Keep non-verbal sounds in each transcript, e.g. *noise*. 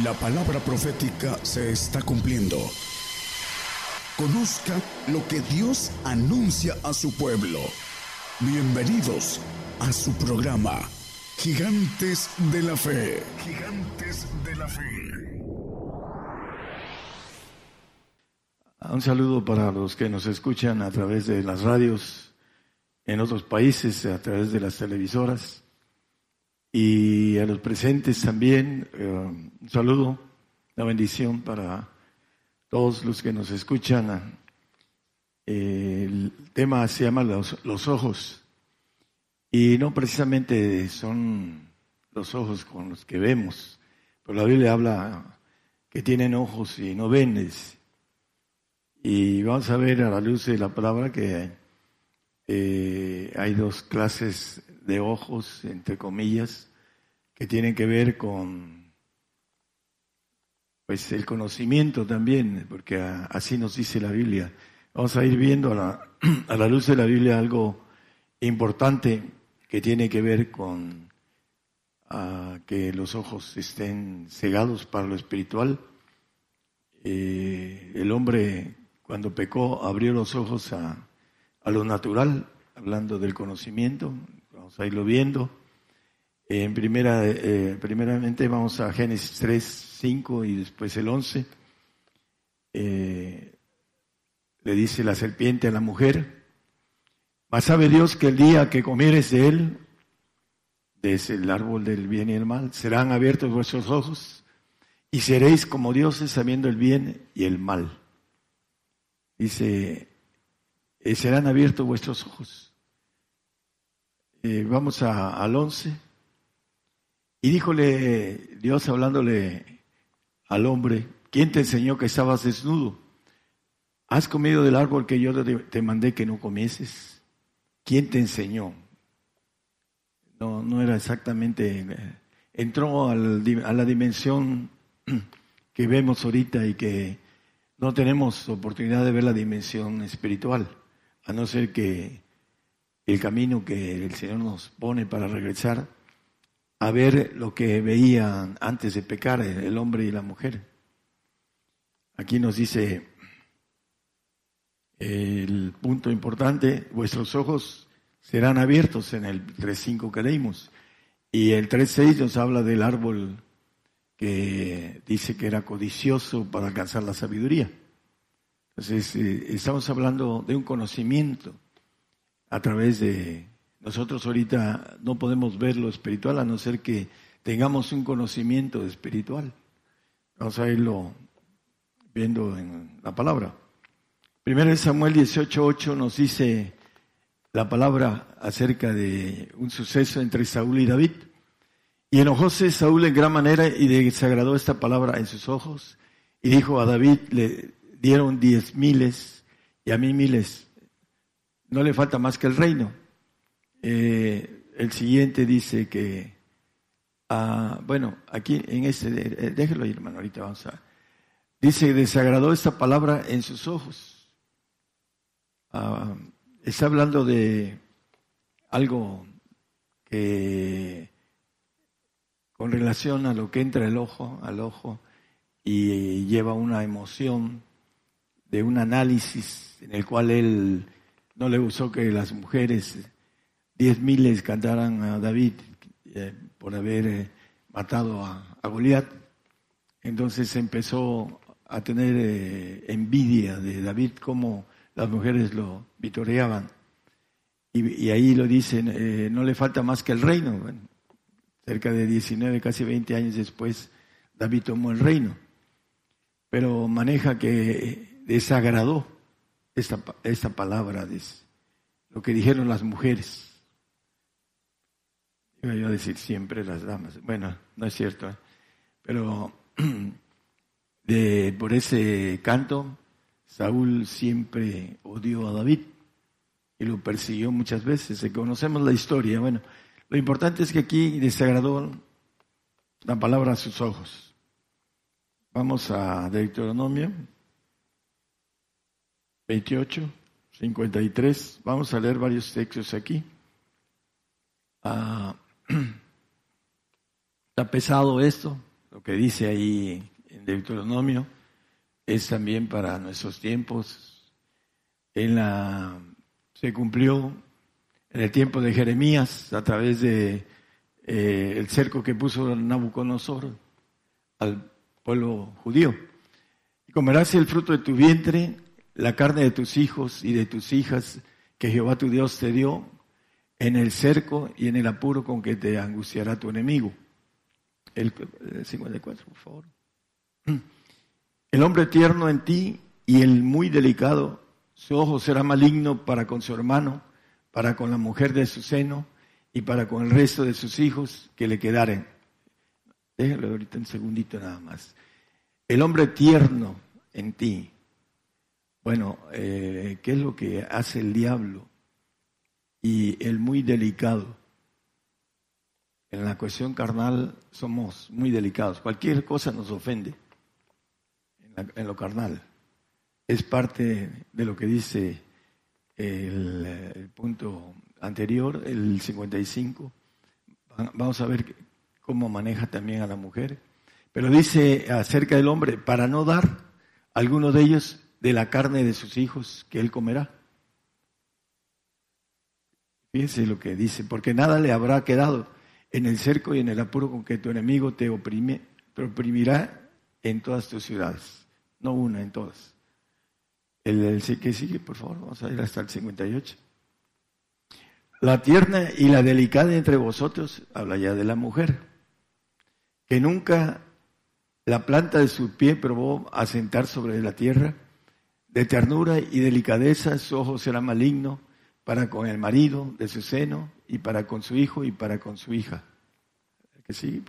La palabra profética se está cumpliendo. Conozca lo que Dios anuncia a su pueblo. Bienvenidos a su programa, Gigantes de la Fe. Gigantes de la Fe. Un saludo para los que nos escuchan a través de las radios en otros países, a través de las televisoras y a los presentes también, eh, un saludo, una bendición para todos los que nos escuchan. el tema se llama los, los ojos y no precisamente son los ojos con los que vemos, pero la Biblia habla que tienen ojos y no ven. Y vamos a ver a la luz de la palabra que eh, hay dos clases de ojos, entre comillas, que tienen que ver con pues el conocimiento también, porque así nos dice la Biblia. Vamos a ir viendo a la, *clears throat* a la luz de la Biblia algo importante que tiene que ver con que los ojos estén cegados para lo espiritual. Eh, el hombre cuando pecó abrió los ojos a, a lo natural, hablando del conocimiento, vamos a viendo. En primera, eh, primeramente vamos a Génesis 3, 5 y después el 11. Eh, le dice la serpiente a la mujer, mas sabe Dios que el día que comieres de él, de el árbol del bien y el mal, serán abiertos vuestros ojos y seréis como dioses sabiendo el bien y el mal. Dice, eh, serán abiertos vuestros ojos. Eh, vamos al 11. Y díjole Dios hablándole al hombre, ¿quién te enseñó que estabas desnudo? ¿Has comido del árbol que yo te mandé que no comieses? ¿Quién te enseñó? No, no era exactamente, entró a la dimensión *clears throat* que vemos ahorita y que no tenemos oportunidad de ver la dimensión espiritual, a no ser que el camino que el Señor nos pone para regresar a ver lo que veían antes de pecar el hombre y la mujer. Aquí nos dice el punto importante, vuestros ojos serán abiertos en el 3.5 que leímos. Y el 3.6 nos habla del árbol que dice que era codicioso para alcanzar la sabiduría. Entonces, eh, estamos hablando de un conocimiento a través de nosotros ahorita no podemos ver lo espiritual a no ser que tengamos un conocimiento espiritual. Vamos a irlo viendo en la palabra. Primero Samuel 18.8 nos dice la palabra acerca de un suceso entre Saúl y David. Y enojóse Saúl en gran manera y desagradó esta palabra en sus ojos. Y dijo a David, le dieron diez miles y a mí miles. No le falta más que el reino. Eh, el siguiente dice que, ah, bueno, aquí en este, eh, déjelo ahí hermano, ahorita vamos a... Dice, desagradó esta palabra en sus ojos. Ah, está hablando de algo que con relación a lo que entra el ojo, al ojo, y lleva una emoción de un análisis en el cual él no le gustó que las mujeres diez miles cantaran a David eh, por haber eh, matado a, a Goliat. Entonces empezó a tener eh, envidia de David como las mujeres lo vitoreaban. Y, ahí lo dicen, no le falta más que el reino. cerca de 19, casi 20 años después, David tomó el reino. Pero maneja que desagradó esta, esta palabra, lo que dijeron las mujeres. Iba a decir siempre las damas. Bueno, no es cierto. ¿eh? Pero *clears throat* por ese canto, Saúl siempre odió a David y lo persiguió muchas veces. Conocemos la historia. Bueno, lo importante es que aquí desagradó la palabra a sus ojos. Vamos a Deuteronomio 28, 53. Vamos a leer varios textos aquí. Ah, *clears throat* Está pesado esto, lo que dice ahí en Deuteronomio es también para nuestros tiempos. En la, se cumplió en el tiempo de Jeremías a través de eh, el cerco que puso Nabucodonosor al pueblo judío. Y comerás el fruto de tu vientre, la carne de tus hijos y de tus hijas que Jehová tu Dios te dio en el cerco y en el apuro con que te angustiará tu enemigo. El, 54, por favor. El hombre tierno en ti y el muy delicado, su ojo será maligno para con su hermano, para con la mujer de su seno y para con el resto de sus hijos que le quedaren. Déjalo ahorita un segundito nada más. El hombre tierno en ti. Bueno, eh, ¿qué es lo que hace el diablo? Y el muy delicado. En la cuestión carnal somos muy delicados. Cualquier cosa nos ofende en, lo carnal. Es parte de lo que dice el, punto anterior, el 55. Vamos a ver cómo maneja también a la mujer. Pero dice acerca del hombre, para no dar a alguno de ellos de la carne de sus hijos que él comerá. Fíjense lo que dice, porque nada le habrá quedado en el cerco y en el apuro con que tu enemigo te, oprime, te oprimirá en todas tus ciudades, no una, en todas. El, el que sigue, por favor, vamos a ir hasta el 58. La tierna y la delicada entre vosotros, habla ya de la mujer, que nunca la planta de su pie probó asentar sobre la tierra, de ternura y delicadeza su ojo será maligno para con el marido de su seno y para con su hijo y para con su hija. Que sí,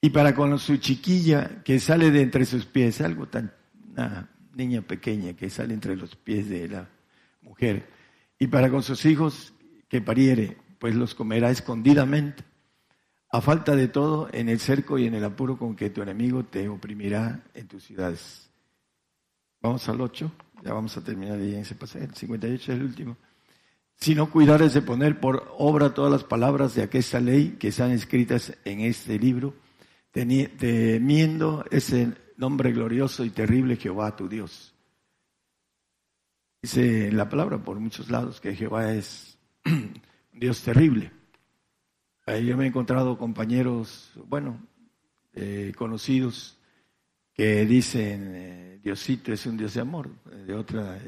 Y para con su chiquilla que sale de entre sus pies, algo tan, una niña pequeña que sale entre los pies de la mujer y para con sus hijos que pariere, pues los comerá escondidamente, a falta de todo en el cerco y en el apuro con que tu enemigo te oprimirá en tus ciudades. Vamos al 8, ya vamos a terminar en ese pasaje, el 58 es el último. Si no cuidares de poner por obra todas las palabras de aquesta ley que están escritas en este libro, temiendo ese nombre glorioso y terrible Jehová tu Dios Dice la palabra por muchos lados que Jehová es *clears throat* un Dios terrible. Ahí yo me he encontrado compañeros, bueno, eh, conocidos, que dicen eh, Diosito es un Dios de amor, de otros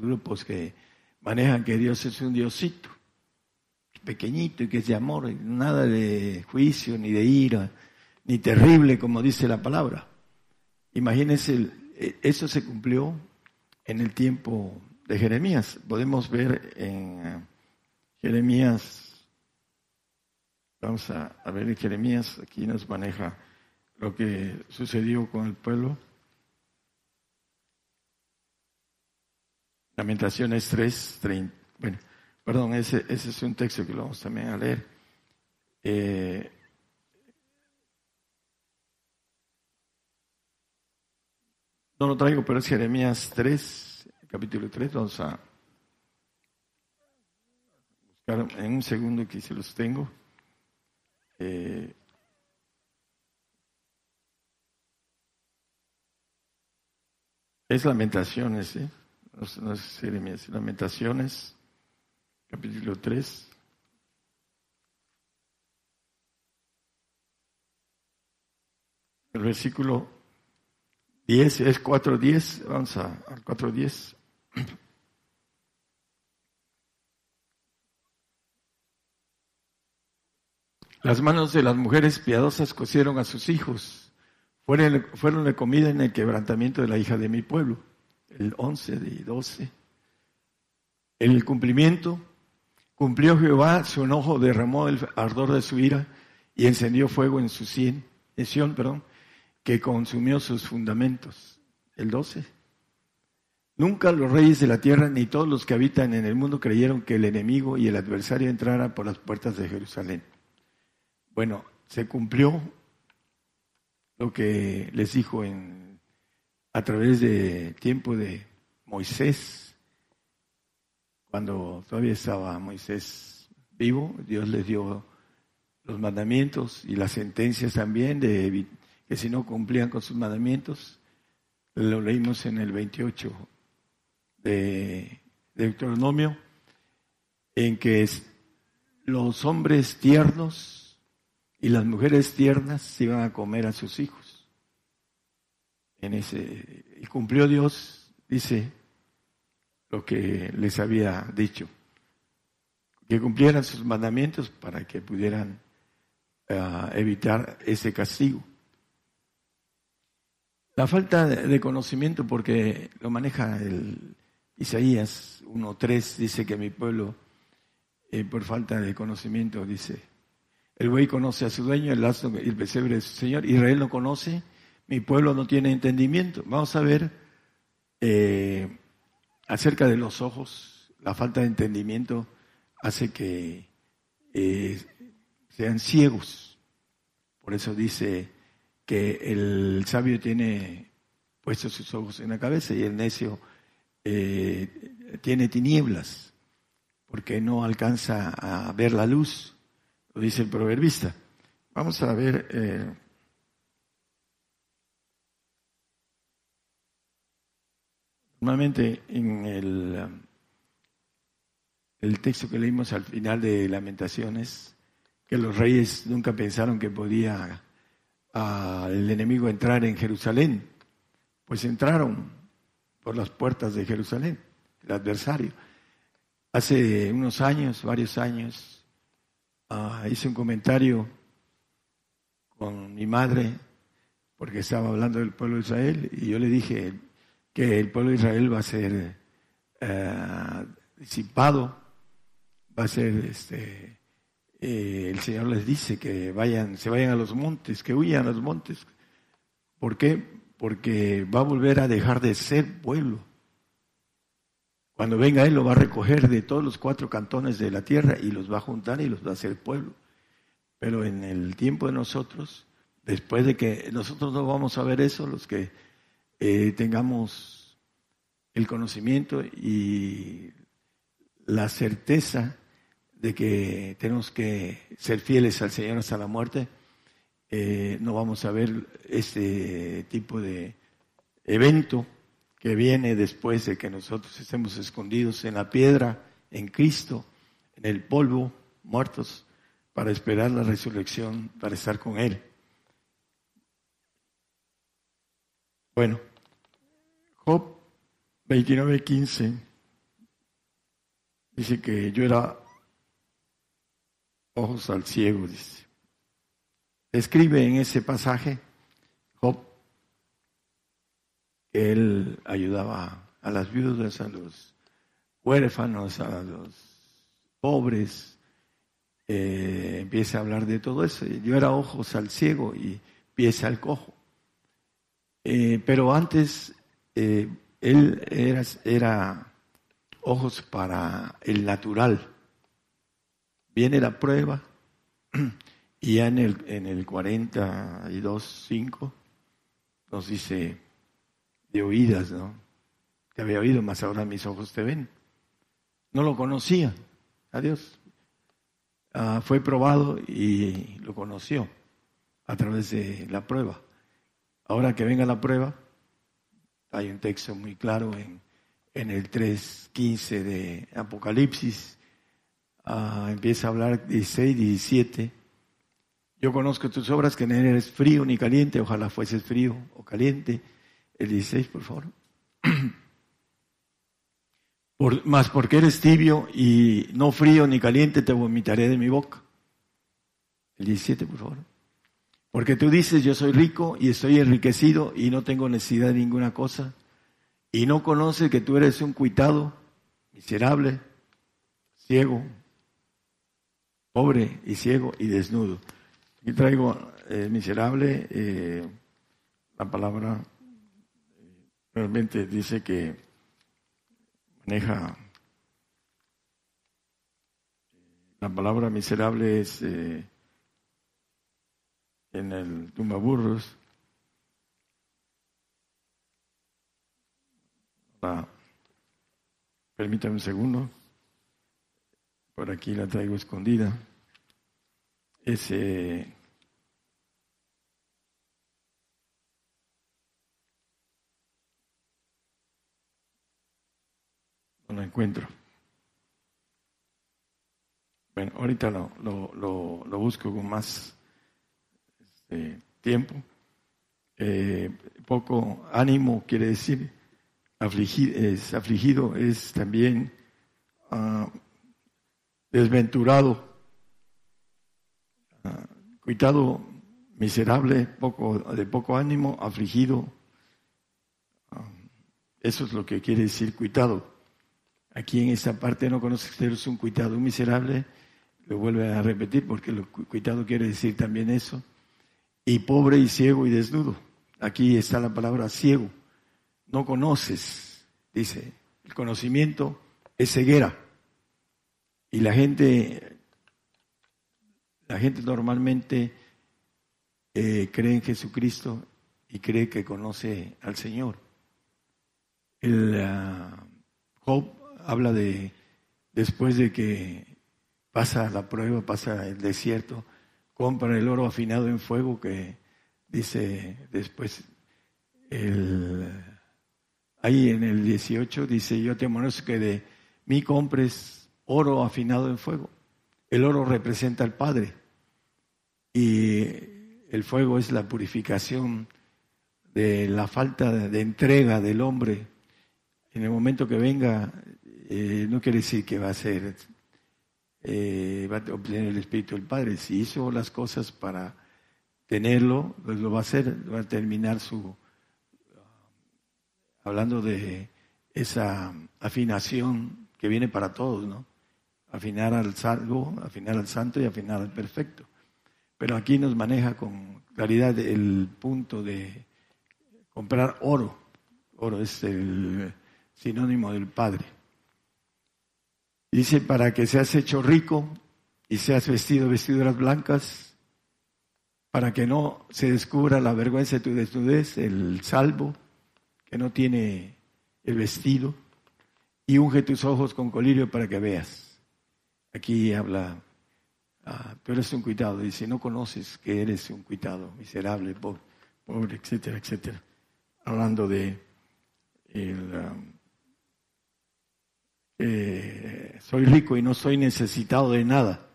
grupos que manejan que Dios es un Diosito, pequeñito y que es de amor, nada de juicio, ni de ira, ni terrible, como dice la palabra. Imagínense, eh, eso se cumplió en el tiempo de Jeremías. Podemos ver en eh, Jeremías, vamos a, ver en Jeremías, aquí nos maneja lo que sucedió con el pueblo. Lamentaciones 3, 30. Bueno, perdón, ese, ese es un texto que lo vamos también a leer. Eh, no lo traigo, pero es Jeremías 3, capítulo 3, vamos a buscar en un segundo que se los tengo. Eh, es Lamentaciones, no, es Lamentaciones, capítulo 3. El versículo 10, es 4.10, vamos a, al 4.10. Las manos de las mujeres piadosas cosieron a sus hijos. Fueron, de comida en el quebrantamiento de la hija de mi pueblo. El 11 de 12. En el cumplimiento, cumplió Jehová, su enojo derramó el ardor de su ira y encendió fuego en su cien, en perdón, que consumió sus fundamentos. El 12. Nunca los reyes de la tierra ni todos los que habitan en el mundo creyeron que el enemigo y el adversario entraran por las puertas de Jerusalén. Bueno, se cumplió lo que les dijo en, a través de tiempo de Moisés, cuando todavía estaba Moisés vivo, Dios les dio los mandamientos y las sentencias también, de que si no cumplían con sus mandamientos, lo leímos en el 28 de, Deuteronomio, en que los hombres tiernos y las mujeres tiernas iban a comer a sus hijos. En ese, y cumplió Dios, dice, lo que les había dicho, que cumplieran sus mandamientos para que pudieran ah, evitar ese castigo. La falta de conocimiento, porque lo maneja el Isaías 1.3, dice que mi pueblo, eh, por falta de conocimiento, dice, el buey conoce a su dueño, el asno y el pesebre de su señor, Israel no conoce, mi pueblo no tiene entendimiento. Vamos a ver eh, acerca de los ojos, la falta de entendimiento hace que eh, sean ciegos. Por eso dice que el sabio tiene puestos sus ojos en la cabeza y el necio eh, tiene tinieblas porque no alcanza a ver la luz, lo dice el proverbista. Vamos a ver eh, normalmente en el, el texto que leímos al final de Lamentaciones, que los reyes nunca pensaron que podía al enemigo entrar en Jerusalén, pues entraron por las puertas de Jerusalén, el adversario. Hace unos años, varios años, ah, hice un comentario con mi madre, porque estaba hablando del pueblo de Israel, y yo le dije que el pueblo de Israel va a ser eh, disipado, va a ser este, eh, el Señor les dice que vayan, se vayan a los montes, que huyan a los montes. ¿Por qué? Porque va a volver a dejar de ser pueblo. Cuando venga Él lo va a recoger de todos los cuatro cantones de la tierra y los va a juntar y los va a hacer pueblo. Pero en el tiempo de nosotros, después de que nosotros no vamos a ver eso, los que eh, tengamos el conocimiento y la certeza de que tenemos que ser fieles al Señor hasta la muerte, eh, no vamos a ver este tipo de evento que viene después de que nosotros estemos escondidos en la piedra, en Cristo, en el polvo, muertos, para esperar la resurrección, para estar con Él. Bueno, Job 29:15 dice que yo era ojos al ciego, dice. Escribe en ese pasaje Job que él ayudaba a las viudas, a los huérfanos, a los pobres. Eh, empieza a hablar de todo eso. Yo era ojos al ciego y pies al cojo. Eh, pero antes eh, él era, era ojos para el natural viene la prueba *clears throat* y ya en el, en el 42.5 nos dice de oídas, ¿no? Te había oído, mas ahora mis ojos te ven. No lo conocía, adiós. Ah, fue probado y lo conoció a través de la prueba. Ahora que venga la prueba, hay un texto muy claro en, en el 3.15 de Apocalipsis, Ah, empieza a hablar 16, 17. Yo conozco tus obras que no eres frío ni caliente, ojalá fueses frío o caliente. El 16, por favor. *clears throat* Por, más porque eres tibio y no frío ni caliente, te vomitaré de mi boca. El 17, por favor. Porque tú dices, yo soy rico y estoy enriquecido y no tengo necesidad de ninguna cosa. Y no conoces que tú eres un cuitado, miserable, ciego, pobre y ciego y desnudo. Aquí traigo eh, miserable, eh, la palabra realmente dice que maneja, la palabra miserable es en el tumbaburros, permítame un segundo. Por aquí la traigo escondida. ese no lo encuentro. Bueno, ahorita lo, lo, lo, busco con más este, tiempo. Eh, poco ánimo quiere decir afligido, es, afligido es también uh, desventurado, uh, cuitado, miserable, poco, de poco ánimo, afligido. Uh, eso es lo que quiere decir cuitado. Aquí en esta parte no conoce que es un cuitado, un miserable, lo vuelve a repetir porque lo cuitado quiere decir también eso. Y pobre y ciego y desnudo. Aquí está la palabra ciego. No conoces, dice. El conocimiento es ceguera. Y la gente, la gente normalmente eh, cree en Jesucristo y cree que conoce al Señor. El ah, Job habla de después de que pasa la prueba, pasa el desierto, compra el oro afinado en fuego que dice después el ahí en el 18 dice yo te amonestazo que de mí compres oro afinado en fuego. El oro representa al Padre y el fuego es la purificación de la falta de entrega del hombre. En el momento que venga, eh, no quiere decir que va a ser, eh, va a obtener el Espíritu del Padre. Si hizo las cosas para tenerlo, pues lo va a hacer, va a terminar su, hablando de esa afinación que viene para todos, ¿no? afinar al salvo, afinar al santo y afinar al perfecto. Pero aquí nos maneja con claridad el punto de comprar oro. Oro es el sinónimo del Padre. Dice, para que seas hecho rico y seas vestido vestiduras blancas, para que no se descubra la vergüenza de tu desnudez, el salvo, que no tiene el vestido, y unge tus ojos con colirio para que veas. Aquí habla, ah, tú eres un cuidado, dice, no conoces que eres un cuidado, miserable, pobre, pobre etcétera, etcétera. Hablando de el, eh, soy rico y no soy necesitado de nada.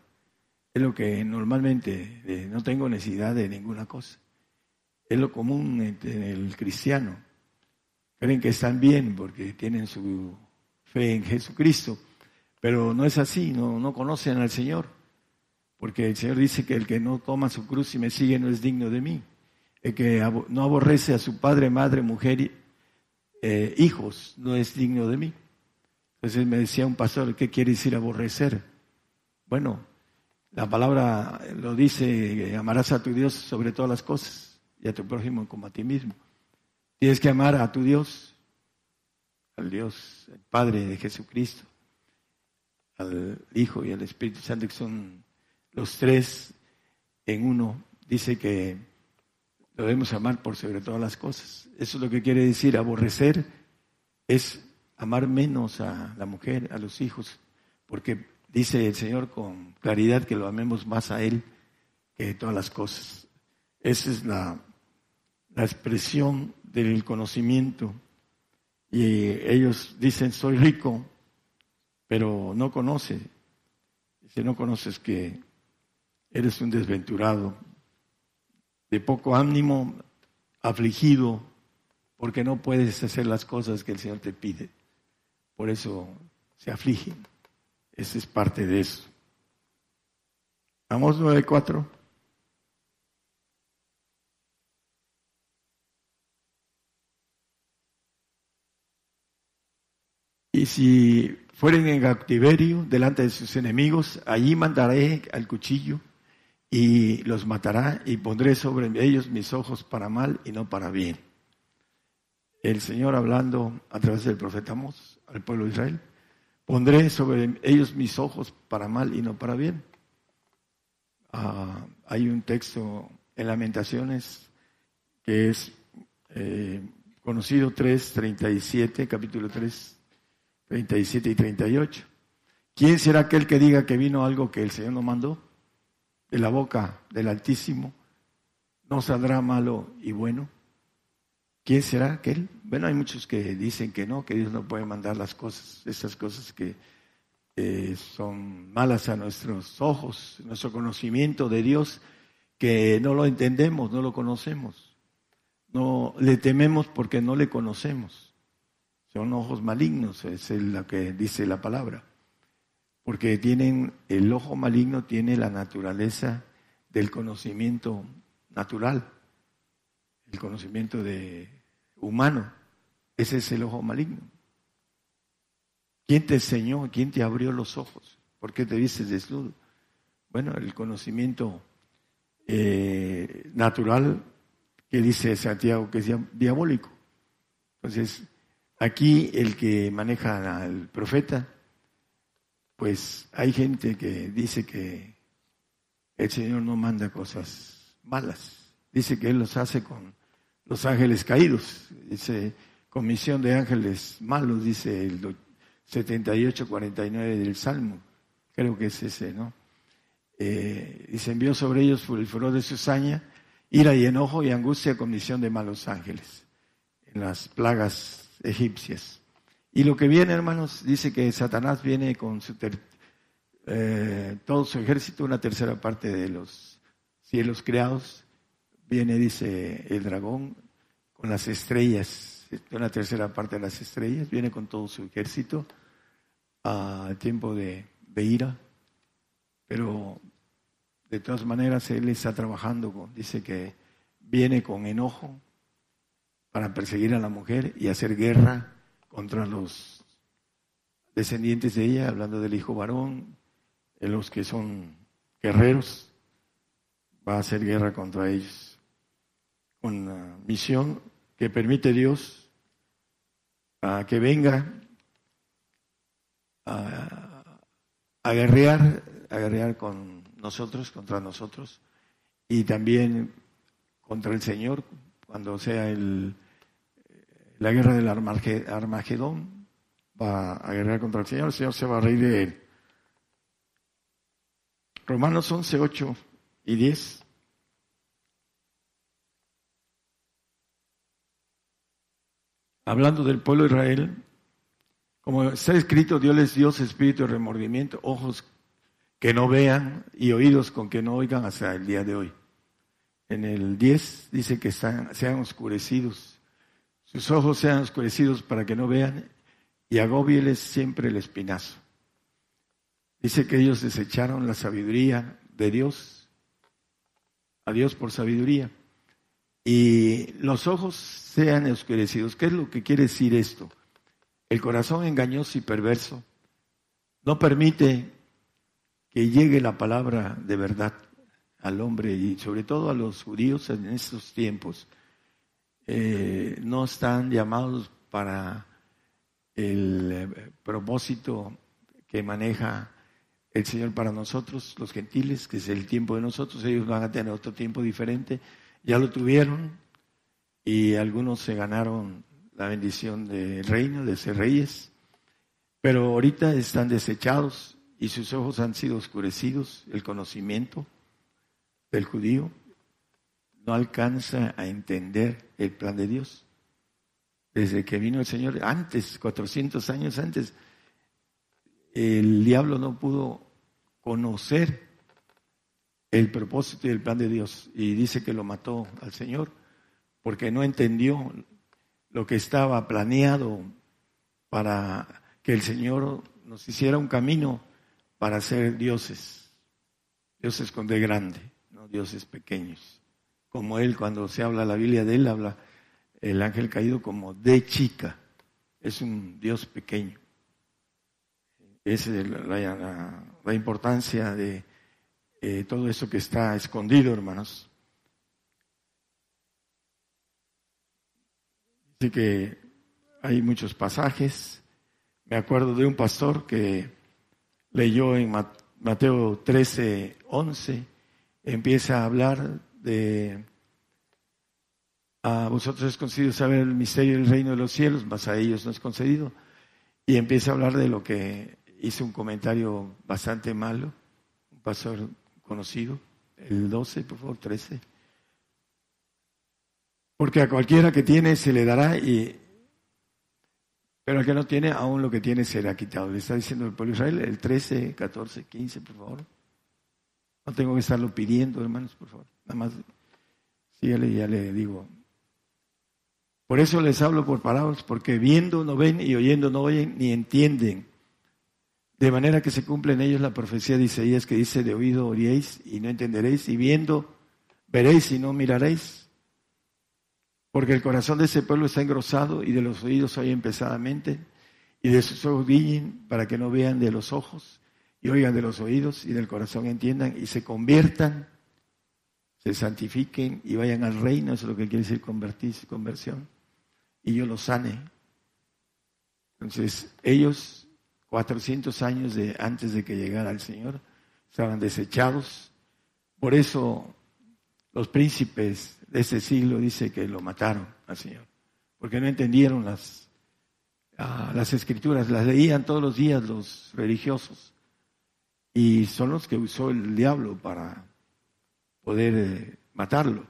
Es lo que normalmente eh, no tengo necesidad de ninguna cosa. Es lo común en el cristiano. Creen que están bien porque tienen su fe en Jesucristo pero no es así, no, no conocen al Señor. Porque el Señor dice que el que no toma su cruz y me sigue no es digno de mí. El que no aborrece a su padre, madre, mujer, eh, hijos, no es digno de mí. Entonces me decía un pastor, ¿qué quiere decir aborrecer? Bueno, la palabra lo dice, amarás a tu Dios sobre todas las cosas y a tu prójimo como a ti mismo. Tienes que amar a tu Dios, al Dios, Padre de Jesucristo al Hijo y al Espíritu Santo, que son los tres en uno, dice que lo debemos amar por sobre todas las cosas. Eso es lo que quiere decir aborrecer, es amar menos a la mujer, a los hijos, porque dice el Señor con claridad que lo amemos más a Él que todas las cosas. Esa es la, la expresión del conocimiento. Y ellos dicen, soy rico, pero no conoce. Dice, no conoces que eres un desventurado, de poco ánimo, afligido, porque no puedes hacer las cosas que el Señor te pide. Por eso se afligen. Esa es parte de eso. Vamos 9.4. Y si fueren en cautiverio delante de sus enemigos, allí mandaré al cuchillo y los matará y pondré sobre ellos mis ojos para mal y no para bien. El Señor hablando a través del profeta Mos al pueblo de Israel, pondré sobre ellos mis ojos para mal y no para bien. Ah, hay un texto en Lamentaciones que es eh, conocido 3.37, capítulo 3, 37 y 38. ¿Quién será aquel que diga que vino algo que el Señor no mandó? de la boca del Altísimo no saldrá malo y bueno. ¿Quién será aquel? Bueno, hay muchos que dicen que no, que Dios no puede mandar las cosas, esas cosas que son malas a nuestros ojos, nuestro conocimiento de Dios, que no lo entendemos, no lo conocemos. No le tememos porque no le conocemos. Son ojos malignos, es lo que dice la palabra. Porque tienen, el ojo maligno tiene la naturaleza del conocimiento natural, el conocimiento de humano. Ese es el ojo maligno. ¿Quién te enseñó? ¿Quién te abrió los ojos? ¿Por qué te dices desnudo? Bueno, el conocimiento eh, natural que dice Santiago que es diabólico. Entonces, aquí el que maneja al profeta, pues hay gente que dice que el Señor no manda cosas malas. Dice que Él los hace con los ángeles caídos. Dice, comisión de ángeles malos, dice el 78-49 del Salmo. Creo que es ese, ¿no? Eh, dice, envió sobre ellos el furor de su saña, ira y enojo y angustia, comisión de malos ángeles, en las plagas egipcias. Y lo que viene, hermanos, dice que Satanás viene con su eh, todo su ejército, una tercera parte de los cielos creados, Viene, dice el dragón, con las estrellas, una tercera parte de las estrellas, viene con todo su ejército al tiempo de, ira, pero de todas maneras él está trabajando, con, dice que viene con enojo para perseguir a la mujer y hacer guerra contra los descendientes de ella, hablando del hijo varón, de los que son guerreros, va a hacer guerra contra ellos una misión que permite Dios a que venga a, a guerrear, con nosotros, contra nosotros, y también contra el Señor, cuando sea el, la guerra del Armagedón, va a guerrear contra el Señor, el Señor se va a reír de él. Romanos 11, 8 y 10. Hablando del pueblo de Israel, como está escrito, Dios les dio espíritu de remordimiento, ojos que no vean y oídos con que no oigan hasta el día de hoy. En el 10 dice que sean oscurecidos, sus ojos sean oscurecidos para que no vean y agóbieles siempre el espinazo. Dice que ellos desecharon la sabiduría de Dios, a Dios por sabiduría, y los ojos sean oscurecidos. ¿Qué es lo que quiere decir esto? El corazón engañoso y perverso no permite que llegue la palabra de verdad al hombre y sobre todo a los judíos en estos tiempos. Eh, no están llamados para el eh, propósito que maneja el Señor para nosotros, los gentiles, que es el tiempo de nosotros. Ellos van a tener otro tiempo diferente. Ya lo tuvieron, y algunos se ganaron la bendición del reino, de ser reyes, pero ahorita están desechados y sus ojos han sido oscurecidos, el conocimiento del judío no alcanza a entender el plan de Dios. Desde que vino el Señor, antes, 400 años antes, el diablo no pudo conocer el propósito y el plan de Dios y dice que lo mató al Señor porque no entendió lo que estaba planeado para que el Señor nos hiciera un camino para ser dioses, dioses con de grande, no dioses pequeños. Como él, cuando se habla la Biblia de él, habla el ángel caído como de chica, es un Dios pequeño. Esa es la, importancia de eh, todo eso que está escondido, hermanos. Así que hay muchos pasajes. Me acuerdo de un pastor que leyó en Mateo 13, 11, empieza a hablar de a vosotros es concedido saber el misterio del reino de los cielos, mas a ellos no es concedido. Y empieza a hablar de lo que hizo un comentario bastante malo, un pastor conocido, el 12, por favor, 13. Porque a cualquiera que tiene se le dará y pero al que no tiene, aún lo que tiene será quitado. Le está diciendo el pueblo de Israel, el 13, 14, 15, por favor. No tengo que estarlo pidiendo, hermanos, por favor. Nada más, síguele y ya le digo. Por eso les hablo por palabras, porque viendo no ven y oyendo no oyen ni entienden. De manera que se cumple en ellos la profecía de Isaías que dice, de oído oiréis y no entenderéis, y viendo veréis y no miraréis. Porque el corazón de ese pueblo está engrosado y de los oídos oyen pesadamente y de sus ojos guiñen para que no vean de los ojos y oigan de los oídos y del corazón entiendan y se conviertan, se santifiquen y vayan al reino, eso es lo que quiere decir convertirse, conversión, y yo los sane. Entonces, ellos, 400 años antes de que llegara el Señor, estaban desechados. Por eso los príncipes de ese siglo dice que lo mataron al Señor, porque no entendieron las, ah, las escrituras, las leían todos los días los religiosos y son los que usó el diablo para poder eh, matarlo.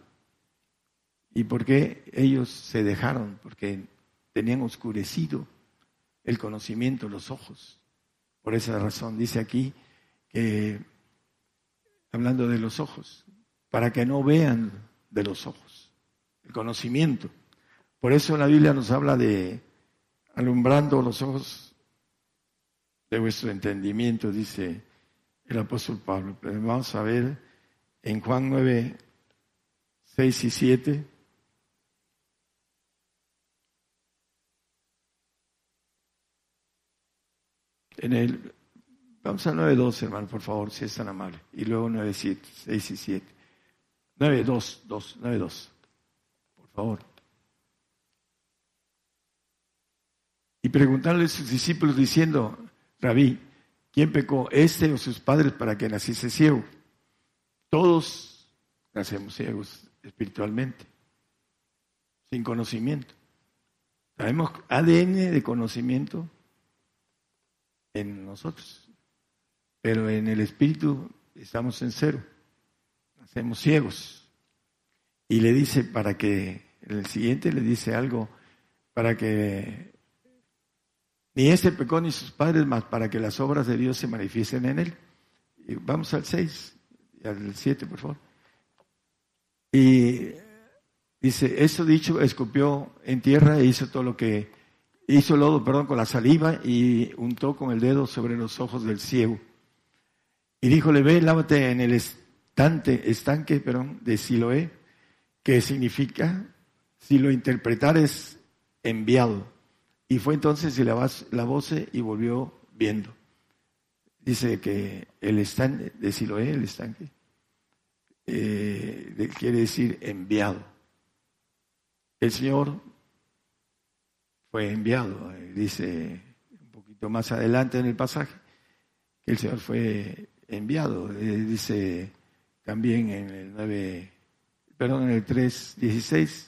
¿Y por qué ellos se dejaron? Porque tenían oscurecido el conocimiento, los ojos. Por esa razón dice aquí que, hablando de los ojos, para que no vean de los ojos, el conocimiento. Por eso la Biblia nos habla de alumbrando los ojos de vuestro entendimiento, dice el apóstol Pablo. Pero vamos a ver en Juan 9, 6 y 7. En el, vamos a 9, 12, hermano, por favor, si es tan amable. Y luego 9, 7, 6 y 7. 9, 2, 2, 9, 2. Por favor. Y preguntarle a sus discípulos diciendo, Rabí, ¿quién pecó, este o sus padres para que naciese ciego? Todos nacemos ciegos espiritualmente, sin conocimiento. Sabemos ADN de conocimiento en nosotros, pero en el espíritu estamos en cero hacemos ciegos. Y le dice para que, el siguiente le dice algo, para que ni este pecó ni sus padres, más para que las obras de Dios se manifiesten en él. Y vamos al 6 y al 7, por favor. Y dice, eso dicho, escupió en tierra e hizo todo lo que, hizo lodo, perdón, con la saliva y untó con el dedo sobre los ojos del ciego. Y díjole, ve, lávate en el, estanque perdón, de Siloé, que significa, si lo interpretares, enviado. Y fue entonces y la voz y volvió viendo. Dice que el estanque de Siloé, el estanque, eh, quiere decir enviado. El Señor fue enviado, eh, dice un poquito más adelante en el pasaje, que el Señor fue enviado. Eh, dice también en el 9, perdón, en el 3.16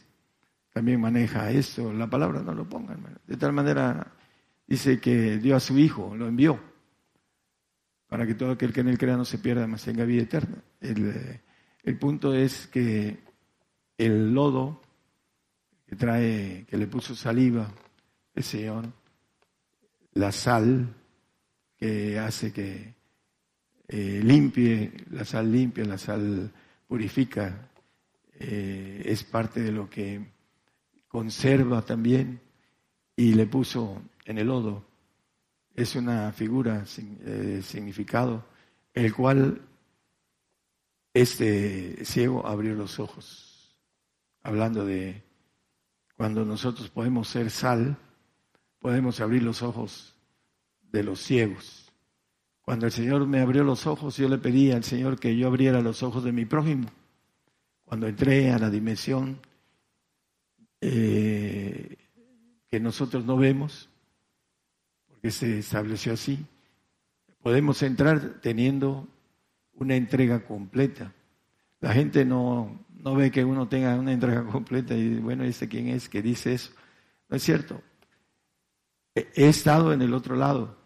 también maneja esto, la palabra no lo pongan. De tal manera dice que dio a su Hijo, lo envió, para que todo aquel que en él crea no se pierda, mas tenga vida eterna. El, el punto es que el lodo que trae, que le puso saliva el Señor, la sal. Que hace que eh, limpie, la sal limpia, la sal purifica, eh, es parte de lo que conserva también y le puso en el lodo. Es una figura, eh, significado, el cual este ciego abrió los ojos, hablando de cuando nosotros podemos ser sal, podemos abrir los ojos de los ciegos. Cuando el Señor me abrió los ojos, yo le pedí al Señor que yo abriera los ojos de mi prójimo. Cuando entré a la dimensión eh, que nosotros no vemos, porque se estableció así, podemos entrar teniendo una entrega completa. La gente no, no ve que uno tenga una entrega *laughs* completa y bueno, ¿este quién es que dice eso? No es cierto. He estado en el otro lado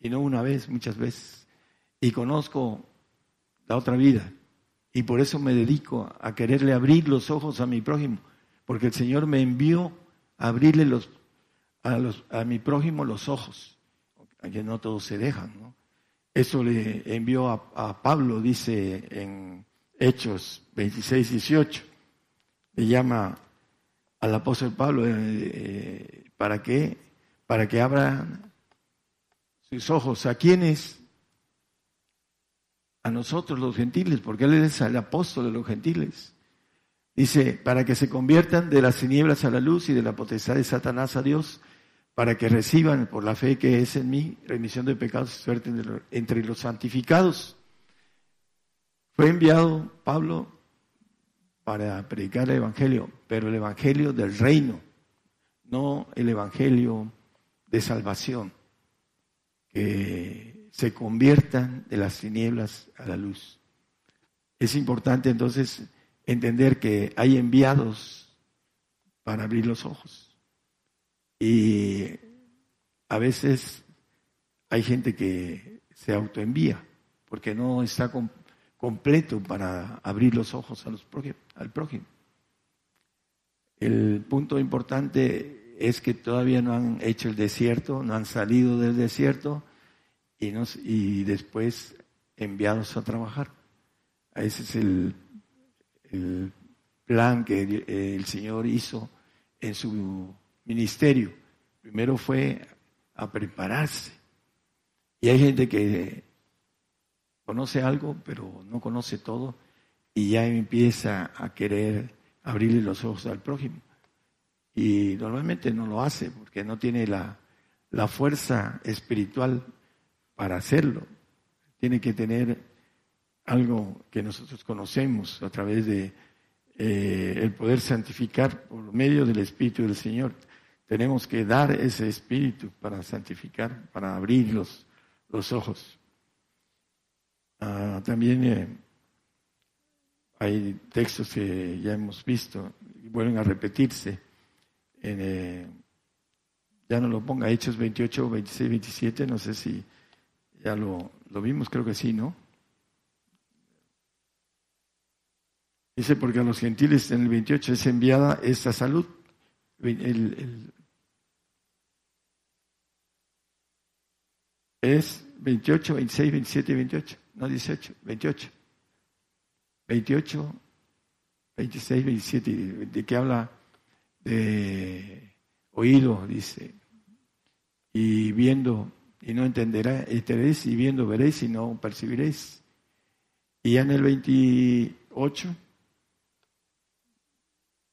y no una vez, muchas veces. Y conozco la otra vida Y por eso me dedico a quererle abrir los ojos a mi prójimo, porque el Señor me envió a abrirle los, a, los, a mi prójimo los ojos, que no todos se dejan. Eso le envió a, Pablo, dice en Hechos 26, 18. Le llama al apóstol Pablo eh, eh, para que para que abran sus ojos a quienes a nosotros los gentiles, porque él es el apóstol de los gentiles. Dice, para que se conviertan de las tinieblas a la luz y de la potestad de Satanás a Dios, para que reciban por la fe que es en mí remisión de pecados y suerte entre los santificados. Fue enviado Pablo para predicar el Evangelio, pero el Evangelio del reino, no el Evangelio de salvación, que se conviertan de las tinieblas a la luz. Es importante entonces entender que hay enviados para abrir los ojos y a veces hay gente que se autoenvía porque no está completo para abrir los ojos a los al prójimo. El punto importante es que todavía no han hecho el desierto, no han salido del desierto y, y después enviados a trabajar. Ese es el, el plan que el Señor hizo en su ministerio. Primero fue a prepararse. Y hay gente que conoce algo, pero no conoce todo, y ya empieza a querer abrirle los ojos al prójimo. Y normalmente no lo hace porque no tiene la, la fuerza espiritual para hacerlo. Tiene que tener algo que nosotros conocemos a través de eh, el poder santificar por medio del Espíritu del Señor. Tenemos que dar ese espíritu para santificar, para abrir los, los ojos. Ah, también eh, hay textos que ya hemos visto y vuelven a repetirse. Eh, ya no lo ponga, Hechos 28, 26, 27, no sé si ya lo, lo vimos, creo que sí, ¿no? Dice, porque a los gentiles en el 28 es enviada esta salud. el, es 28, 26, 27 y 28, no 18, 28. 28, 26, 27, de que habla de oído, dice, y viendo y no entenderá, y viendo veréis y no percibiréis. Y ya en el 28,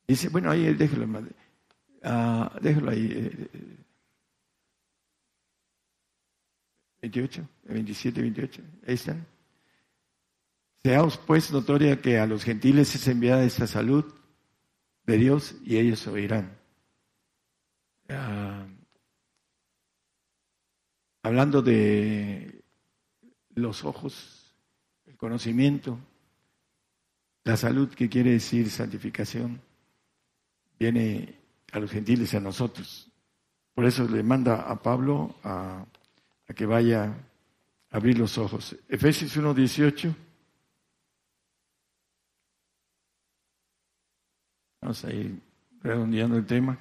dice, bueno, ahí déjelo, uh, déjalo ahí. Eh, 28, 27, 28, ahí están. Seaos pues notoria que a los gentiles es enviada esta salud de Dios y ellos oirán. Ah, hablando de los ojos, el conocimiento, la salud que quiere decir santificación, viene a los gentiles a nosotros. Por eso le manda a Pablo a a que vaya a abrir los ojos. Efesios 1.18. Vamos a ir redondeando el tema.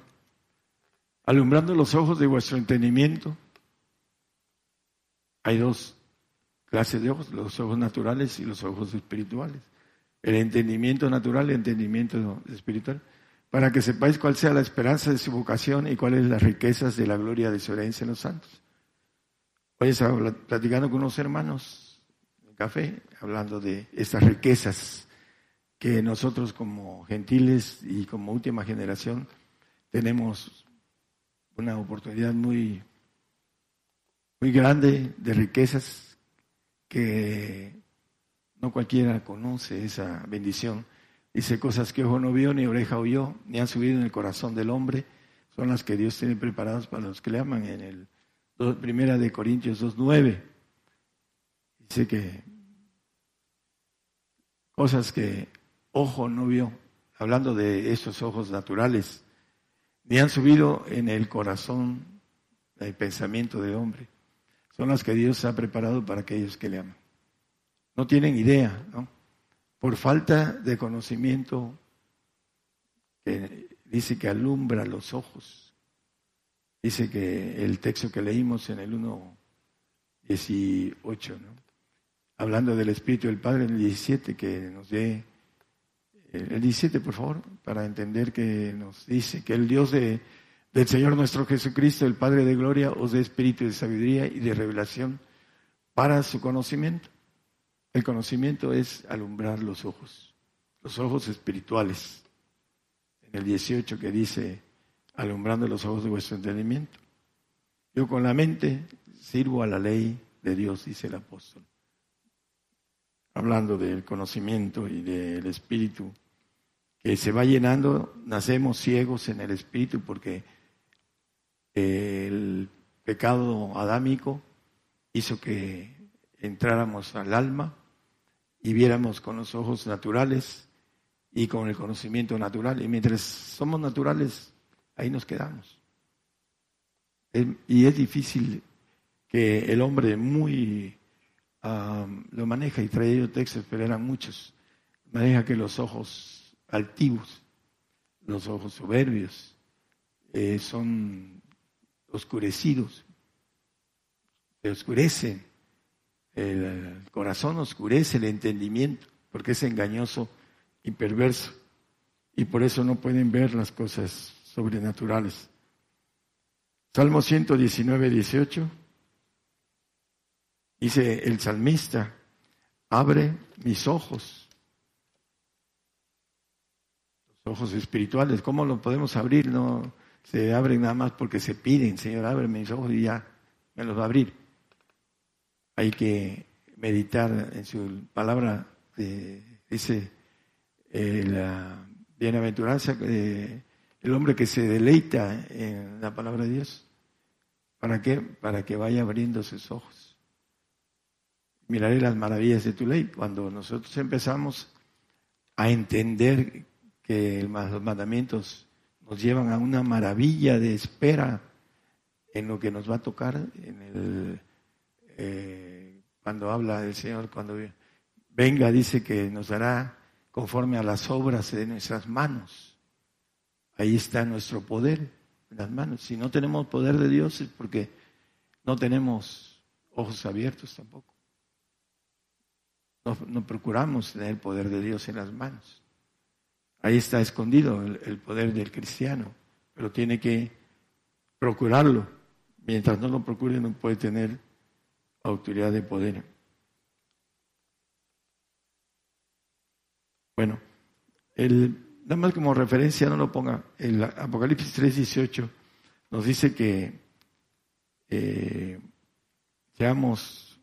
Alumbrando los ojos de vuestro entendimiento. Hay dos clases de ojos, los ojos naturales y los ojos espirituales. El entendimiento natural y el entendimiento espiritual. Para que sepáis cuál sea la esperanza de su vocación y cuáles las riquezas de la gloria de su herencia en los santos Hoy estaba platicando con unos hermanos en café, hablando de estas riquezas que nosotros como gentiles y como última generación tenemos una oportunidad muy, muy grande de riquezas que no cualquiera conoce esa bendición. Dice cosas que ojo no vio, ni oreja oyó, ni han subido en el corazón del hombre, son las que Dios tiene preparadas para los que le aman en el primera de Corintios 2.9. Dice que cosas que ojo no vio, hablando de esos ojos naturales, ni han subido en el corazón el pensamiento de hombre. Son las que Dios ha preparado para aquellos que le aman. No tienen idea, ¿no? por falta de conocimiento, que dice que alumbra los ojos. Dice que el texto que leímos en el 1.18, ¿no? hablando del Espíritu del Padre en el 17, que nos dé, el 17 por favor, para entender que nos dice que el Dios de, del Señor nuestro Jesucristo, el Padre de Gloria, os dé espíritu de sabiduría y de revelación para su conocimiento. El conocimiento es alumbrar los ojos, los ojos espirituales. En el 18 que dice, alumbrando los ojos de vuestro entendimiento. Yo con la mente sirvo a la ley de Dios, dice el apóstol hablando del conocimiento y del espíritu, que se va llenando, nacemos ciegos en el espíritu porque el pecado adámico hizo que entráramos al alma y viéramos con los ojos naturales y con el conocimiento natural. Y mientras somos naturales, ahí nos quedamos. Y es difícil que el hombre muy lo maneja y trae yo textos, pero eran muchos. Maneja que los ojos altivos, los ojos soberbios, eh, son oscurecidos, se oscurecen, el corazón oscurece el entendimiento, porque es engañoso y perverso, y por eso no pueden ver las cosas sobrenaturales. Salmo 119, 18. Dice el salmista, abre mis ojos, los ojos espirituales. ¿Cómo lo podemos abrir? No se abren nada más porque se piden, Señor, abre mis ojos y ya me los va a abrir. Hay que meditar en su palabra, dice eh, la bienaventuranza, eh, el hombre que se deleita en la palabra de Dios. ¿Para qué? Para que vaya abriendo sus ojos miraré las maravillas de tu ley. Cuando nosotros empezamos a entender que los mandamientos nos llevan a una maravilla de espera en lo que nos va a tocar, en el, eh, cuando habla el Señor, cuando venga, dice que nos dará conforme a las obras de nuestras manos. Ahí está nuestro poder en las manos. Si no tenemos poder de Dios es porque no tenemos ojos abiertos tampoco. No, procuramos tener el poder de Dios en las manos. Ahí está escondido el, poder del cristiano, pero tiene que procurarlo. Mientras no lo procure, no puede tener autoridad de poder. Bueno, el, nada más como referencia, no lo ponga, el Apocalipsis 3:18 nos dice que eh, seamos,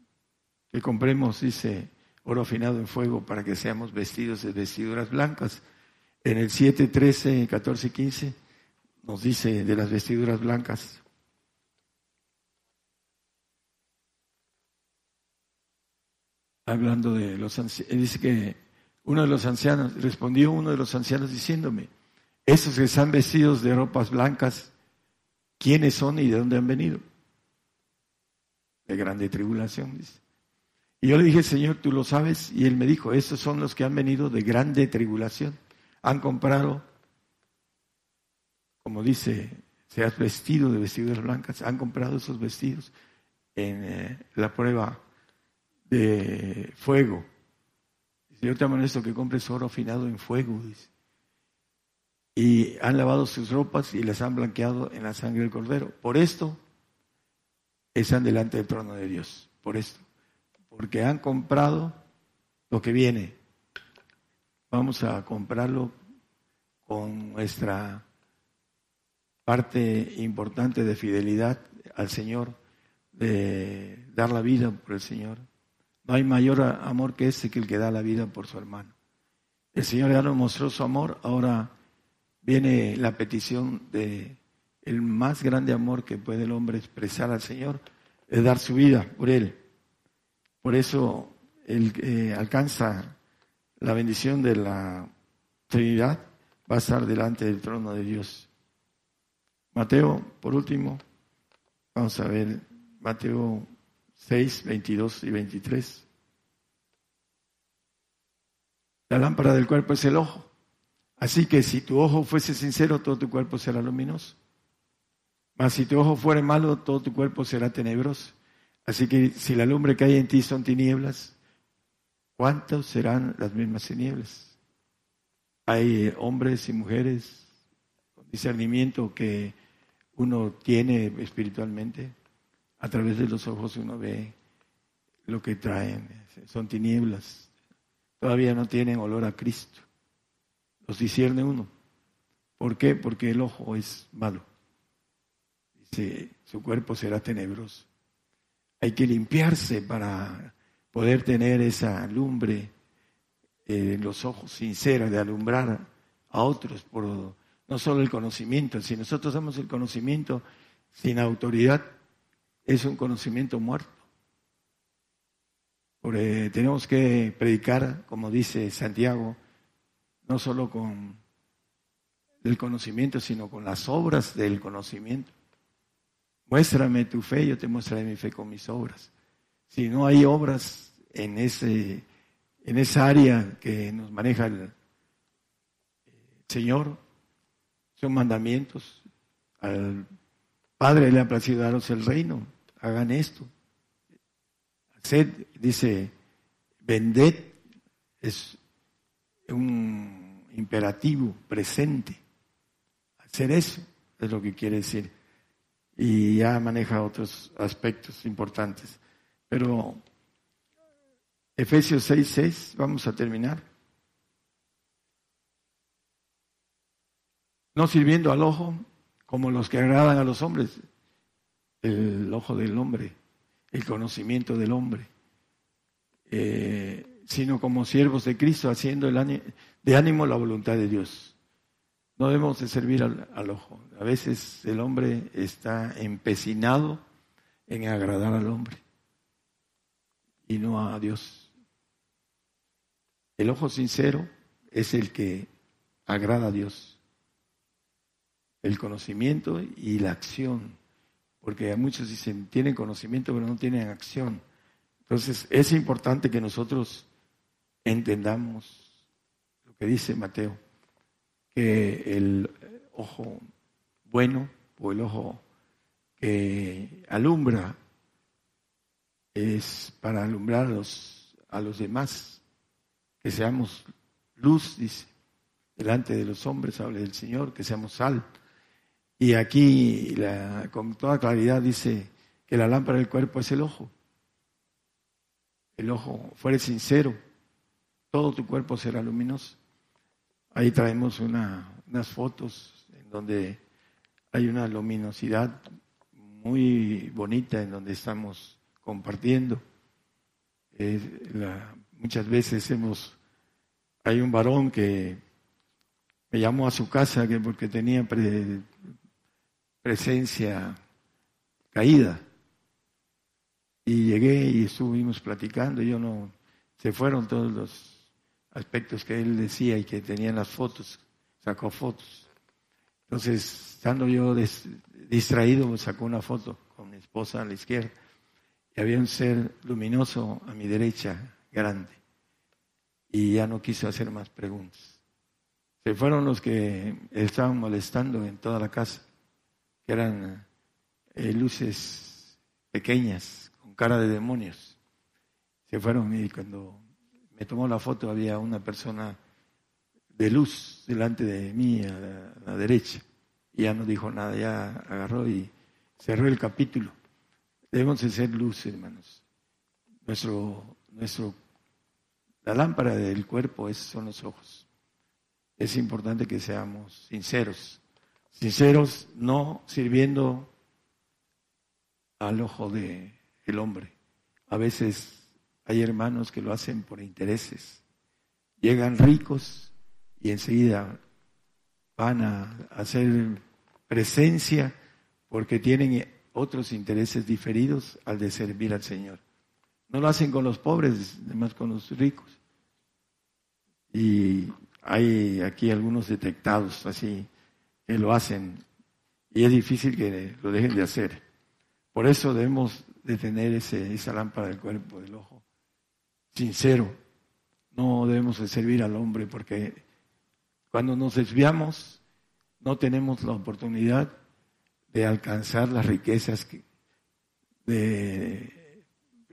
que compremos, dice, oro afinado en fuego para que seamos vestidos de vestiduras blancas. En el 7, 13, 14 y 15 nos dice de las vestiduras blancas. Hablando de los ancianos, dice que uno de los ancianos, respondió uno de los ancianos diciéndome, esos que están vestidos de ropas blancas, ¿quiénes son y de dónde han venido? De grande tribulación, dice. Y yo le dije, Señor, tú lo sabes. Y él me dijo, estos son los que han venido de grande tribulación. Han comprado, como dice, se has vestido de vestiduras blancas. Han comprado esos vestidos en eh, la prueba de fuego. Yo te amonesto que compres oro afinado en fuego. Y han lavado sus ropas y las han blanqueado en la sangre del cordero. Por esto están delante del trono de Dios. Por esto porque han comprado lo que viene. Vamos a comprarlo con nuestra parte importante de fidelidad al Señor, de dar la vida por el Señor. No hay mayor amor que ese que el que da la vida por su hermano. El Señor ya nos mostró su amor, ahora viene la petición de el más grande amor que puede el hombre expresar al Señor, es dar su vida por él. Por eso el que alcanza la bendición de la Trinidad va a estar delante del trono de Dios. Mateo, por último, vamos a ver Mateo 6, 22 y 23. La lámpara del cuerpo es el ojo. Así que si tu ojo fuese sincero, todo tu cuerpo será luminoso. Mas si tu ojo fuere malo, todo tu cuerpo será tenebroso. Así que si la lumbre que hay en ti son tinieblas, ¿cuántas serán las mismas tinieblas? Hay hombres y mujeres con discernimiento que uno tiene espiritualmente. A través de los ojos uno ve lo que traen. Son tinieblas. Todavía no tienen olor a Cristo. Los discierne uno. ¿Por qué? Porque el ojo es malo. Dice, su cuerpo será tenebroso. Hay que limpiarse para poder tener esa lumbre en los ojos sincera de alumbrar a otros por no solo el conocimiento. Si nosotros damos el conocimiento sin autoridad, es un conocimiento muerto. Porque tenemos que predicar, como dice Santiago, no solo con el conocimiento, sino con las obras del conocimiento. Muéstrame tu fe, yo te mostraré mi fe con mis obras. Si no hay obras en, ese, en esa área que nos maneja el, Señor, son mandamientos. Al Padre le ha placido daros el reino, hagan esto. Haced, dice, vended, es un imperativo, presente. Hacer eso es lo que quiere decir. Y ya maneja otros aspectos importantes. Pero Efesios 6, 6, vamos a terminar. No sirviendo al ojo como los que agradan a los hombres, el ojo del hombre, el conocimiento del hombre, eh, sino como siervos de Cristo, haciendo el, de ánimo la voluntad de Dios. No debemos de servir al, ojo. A veces el hombre está empecinado en agradar al hombre y no a Dios. El ojo sincero es el que agrada a Dios. El conocimiento y la acción. Porque muchos dicen, tienen conocimiento pero no tienen acción. Entonces es importante que nosotros entendamos que dice Mateo, que el ojo bueno o el ojo que alumbra es para alumbrar a los, a los demás, que seamos luz, dice, delante de los hombres, habla del Señor, que seamos sal. Y aquí con toda claridad dice que la lámpara del cuerpo es el ojo. El ojo fuere sincero, todo tu cuerpo será luminoso. Ahí traemos unas fotos en donde hay una luminosidad muy bonita en donde estamos compartiendo. muchas veces hemos, hay un varón que me llamó a su casa que porque tenía presencia caída. Y llegué y estuvimos platicando, yo no, se fueron todos los aspectos que él decía y que tenía las fotos, sacó fotos. Entonces, estando yo distraído, sacó una foto con mi esposa a la izquierda y había un ser luminoso a mi derecha, grande. Y ya no quiso hacer más preguntas. Se fueron los que estaban molestando en toda la casa, que eran eh, luces pequeñas, con cara de demonios. Se fueron y cuando me tomó la foto, había una persona de luz delante de mí a la, derecha. Y ya no dijo nada, ya agarró y cerró el capítulo. Debemos de ser luz, hermanos. Nuestro, nuestro, la lámpara del cuerpo es, son los ojos. Es importante que seamos sinceros. Sinceros no sirviendo al ojo del el hombre. A veces hay hermanos que lo hacen por intereses. Llegan ricos y enseguida van a hacer presencia porque tienen otros intereses diferidos al de servir al Señor. No lo hacen con los pobres, además con los ricos. Y hay aquí algunos detectados así que lo hacen y es difícil que lo dejen de hacer. Por eso debemos de tener ese, esa lámpara del cuerpo del ojo sincero, no debemos de servir al hombre porque cuando nos desviamos no tenemos la oportunidad de alcanzar las riquezas de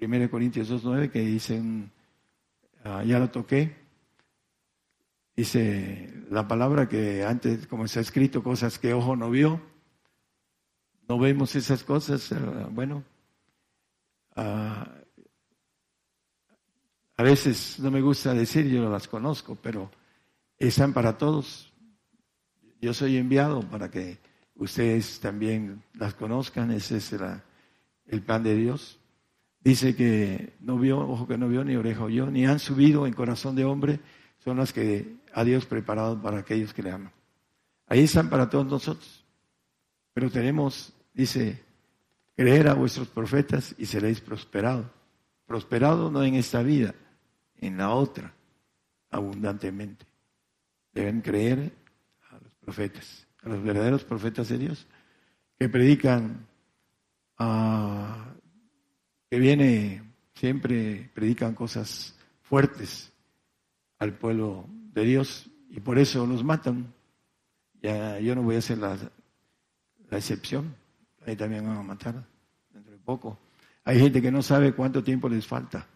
1 Corintios 2.9 que dicen, ah, ya lo toqué, dice la palabra que antes, como se ha escrito, cosas que ojo no vio, no vemos esas cosas, ah, bueno, ah, a veces no me gusta decir, yo las conozco, pero están para todos. Yo soy enviado para que ustedes también las conozcan, ese es el plan de Dios. Dice que no vio, ojo que no vio, ni oreja oyó, ni han subido en corazón de hombre, son las que a Dios preparado para aquellos que le aman. Ahí están para todos nosotros. Pero tenemos, dice, creer a vuestros profetas y seréis prosperados. Prosperado no en esta vida, en la otra, abundantemente. Deben creer a los profetas, a los verdaderos profetas de Dios, que predican, ah, que viene, siempre predican cosas fuertes al pueblo de Dios y por eso los matan. Ya, yo no voy a ser la, la excepción, ahí también van a matar dentro de poco. Hay gente que no sabe cuánto tiempo les falta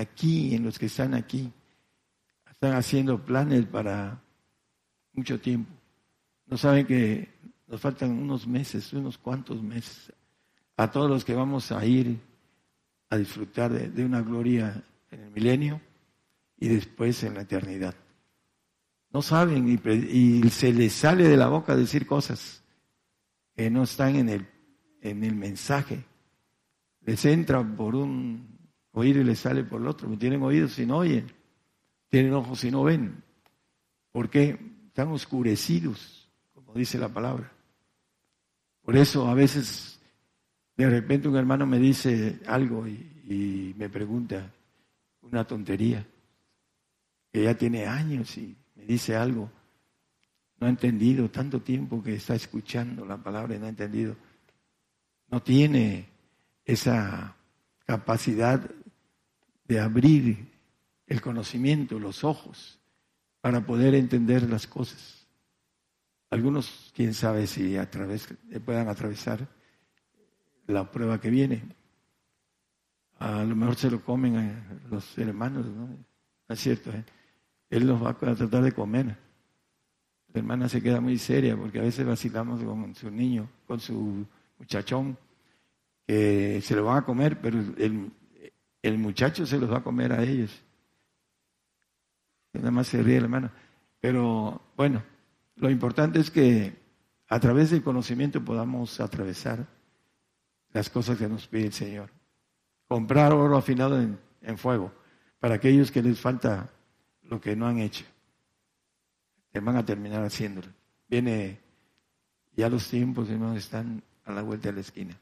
aquí, en los que están aquí, están haciendo planes para mucho tiempo. No saben que nos faltan unos meses, unos cuantos meses, a todos los que vamos a ir a disfrutar de, una gloria en el milenio y después en la eternidad. No saben y, se les sale de la boca decir cosas que no están en el, en el mensaje. Les entra por un oír y les sale por el otro. Tienen oídos y no oyen, tienen ojos y no ven. ¿Por qué? Están oscurecidos, dice la palabra. Por eso a veces de repente un hermano me dice algo y, me pregunta una tontería, que ya tiene años y me dice algo. No ha entendido tanto tiempo que está escuchando la palabra y no ha entendido. No tiene esa capacidad de abrir el conocimiento, los ojos, para poder entender las cosas. Algunos, quién sabe si a través, puedan atravesar la prueba que viene. A lo mejor se lo comen los hermanos, ¿no? es cierto? ¿eh? Él los va a tratar de comer. La hermana se queda muy seria porque a veces vacilamos con su niño, con su muchachón, que se lo van a comer, pero el, el muchacho se los va a comer a ellos. Nada más se ríe el hermano. Pero bueno, lo importante es que a través del conocimiento podamos atravesar las cosas que nos pide el Señor. Comprar oro afinado en, fuego para aquellos que les falta lo que no han hecho. Que a terminar haciéndolo. Viene, ya los tiempos, hermanos, están a la vuelta de la esquina.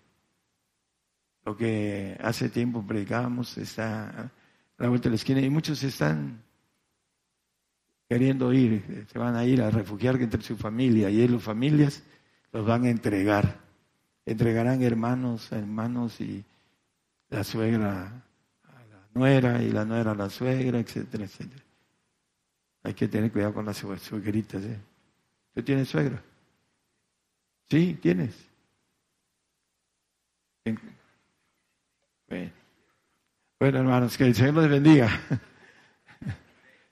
Lo que hace tiempo predicábamos está a la vuelta de la esquina y muchos están queriendo ir, se van a ir a refugiar entre su familia y las familias los van a entregar. Entregarán hermanos hermanos y la suegra a la nuera y la nuera a la suegra, etcétera, etcétera. Hay que tener cuidado con las suegritas. ¿eh? ¿Tú tienes suegra? Sí, tienes. Bueno, hermanos, que el Señor los bendiga. *laughs*